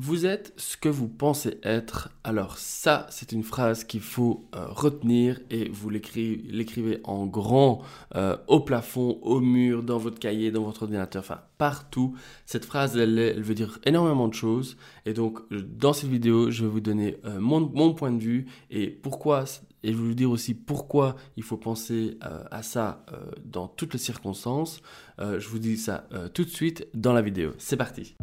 Vous êtes ce que vous pensez être. Alors ça, c'est une phrase qu'il faut euh, retenir et vous l'écrivez en grand, euh, au plafond, au mur, dans votre cahier, dans votre ordinateur, enfin partout. Cette phrase, elle, veut dire énormément de choses. Et donc, dans cette vidéo, je vais vous donner euh, mon, mon, point de vue et pourquoi, et je vais vous dire aussi pourquoi il faut penser à ça dans toutes les circonstances. je vous dis ça tout de suite dans la vidéo. C'est parti.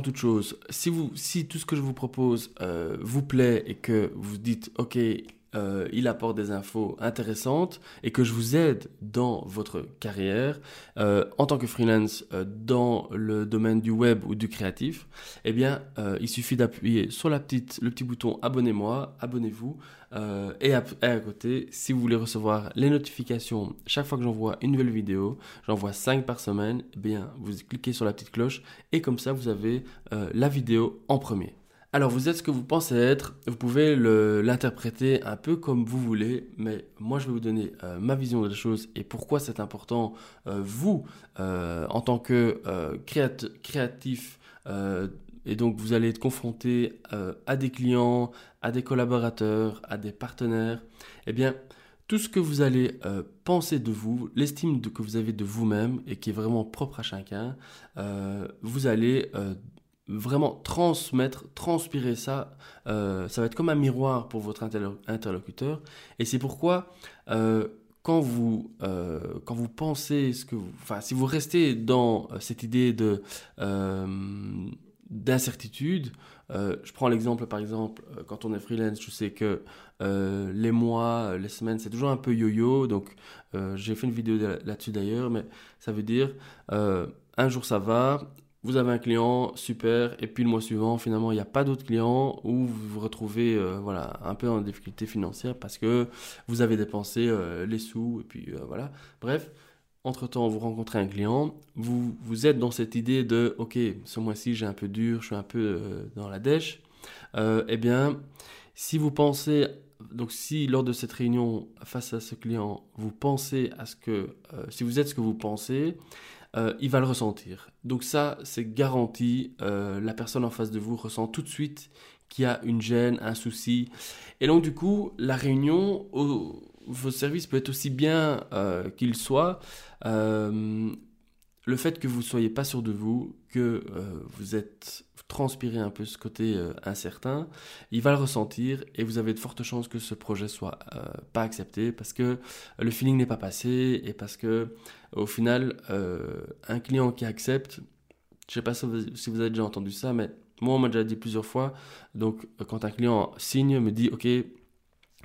Toute chose, si, vous, si tout ce que je vous propose euh, vous plaît et que vous dites ok, euh, il apporte des infos intéressantes et que je vous aide dans votre carrière euh, en tant que freelance dans le domaine du web ou du créatif, eh bien, il suffit d'appuyer sur la petite, le petit bouton abonnez-moi, abonnez-vous euh, et, à, côté, si vous voulez recevoir les notifications chaque fois que j'envoie une nouvelle vidéo, j'envoie 5 par semaine, eh bien, vous cliquez sur la petite cloche et comme ça, vous avez euh, la vidéo en premier. Alors, vous êtes ce que vous pensez être, vous pouvez l'interpréter un peu comme vous voulez, mais moi, je vais vous donner euh, ma vision des choses et pourquoi c'est important, vous, en tant que créatif, et donc, vous allez être confronté euh, à des clients, à des collaborateurs, à des partenaires. Eh bien, tout ce que vous allez euh, penser de vous, l'estime que vous avez de vous-même et qui est vraiment propre à chacun, euh, vous allez vraiment transmettre, transpirer ça. ça va être comme un miroir pour votre interlocuteur. Et c'est pourquoi quand vous, quand vous pensez ce que enfin, si vous restez dans cette idée de d'incertitude. Euh, je prends l'exemple, par exemple, euh, quand on est freelance, je sais que euh, les mois, les semaines, c'est toujours un peu yo-yo. Donc, j'ai fait une vidéo là-dessus d'ailleurs, mais ça veut dire un jour ça va, vous avez un client, super, et puis le mois suivant, finalement, il n'y a pas d'autres clients ou vous vous retrouvez voilà, un peu en difficulté financière parce que vous avez dépensé les sous, et puis voilà. Bref, entre-temps, vous rencontrez un client, vous, vous êtes dans cette idée de, OK, ce mois-ci, j'ai un peu dur, je suis un peu euh, dans la dèche. Euh, eh bien, si vous pensez, donc si lors de cette réunion face à ce client, vous pensez à ce que, euh, si vous êtes ce que vous pensez, il va le ressentir. Donc ça, c'est garanti, la personne en face de vous ressent tout de suite qu'il y a une gêne, un souci. Et donc du coup, la réunion, vos services peut être aussi bien euh, qu'il soit, euh, le fait que vous ne soyez pas sûr de vous, que euh, vous êtes transpiré un peu ce côté incertain, il va le ressentir et vous avez de fortes chances que ce projet soit pas accepté parce que le feeling n'est pas passé et parce que au final, un client qui accepte, je sais pas si vous, avez déjà entendu ça, mais moi on m'a déjà dit plusieurs fois, donc quand un client signe, me dit ok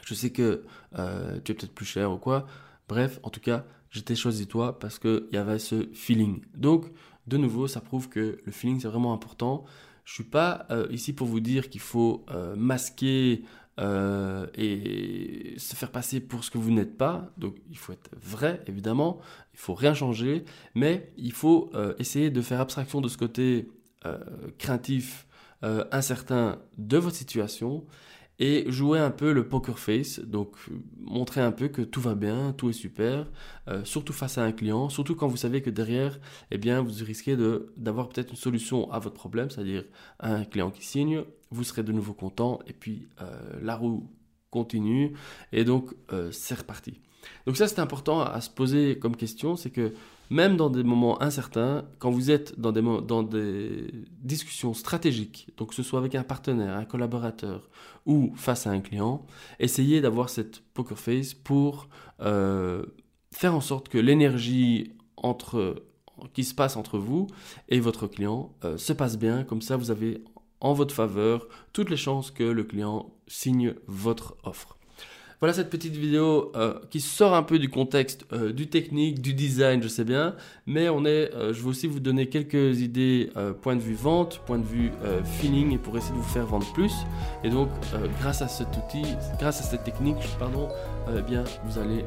je sais que euh, tu es peut-être plus cher ou quoi. Bref, en tout cas, je t'ai choisi toi parce qu'il y avait ce feeling. Donc, de nouveau, ça prouve que le feeling, c'est vraiment important. Je suis pas euh, ici pour vous dire qu'il faut euh, masquer et se faire passer pour ce que vous n'êtes pas. Donc, il faut être vrai, évidemment. Il faut rien changer. Mais il faut essayer de faire abstraction de ce côté craintif, incertain de votre situation et jouer un peu le poker face, donc montrer un peu que tout va bien, tout est super, euh, surtout face à un client, surtout quand vous savez que derrière, eh bien, vous risquez d'avoir peut-être une solution à votre problème, c'est-à-dire un client qui signe, vous serez de nouveau content, et puis euh, la roue continue, et donc euh, c'est reparti. Donc ça c'est important à se poser comme question, c'est que même dans des moments incertains, quand vous êtes dans des, dans des discussions stratégiques, donc que ce soit avec un partenaire, un collaborateur ou face à un client, essayez d'avoir cette poker face pour euh, faire en sorte que l'énergie entre qui se passe entre vous et votre client euh, se passe bien. Comme ça, vous avez en votre faveur toutes les chances que le client signe votre offre. Voilà cette petite vidéo euh, qui sort un peu du contexte euh, du technique, du design, je sais bien, mais euh, je vais aussi vous donner quelques idées, point de vue vente, point de vue feeling, et pour essayer de vous faire vendre plus. Et donc, grâce à cet outil, grâce à cette technique, pardon, eh bien, vous allez